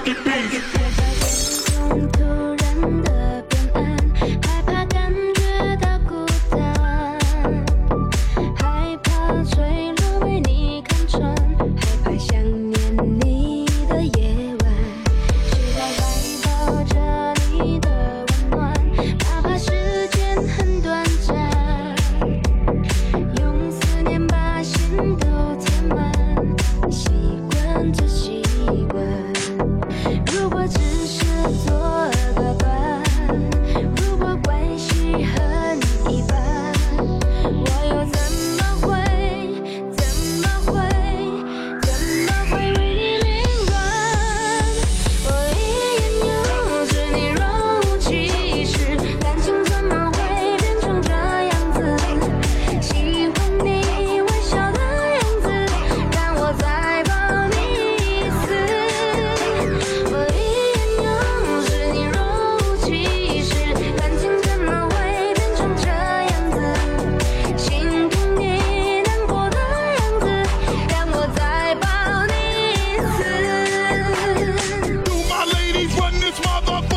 funky beat. It's my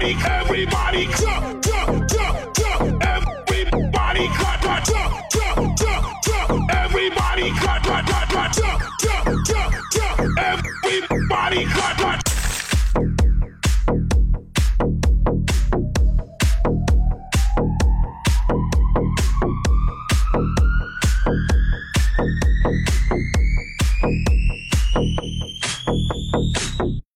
everybody, everybody, jump, jump, jump, jump. Everybody, cut, cut, jump, jump, jump, jump. Everybody, cut.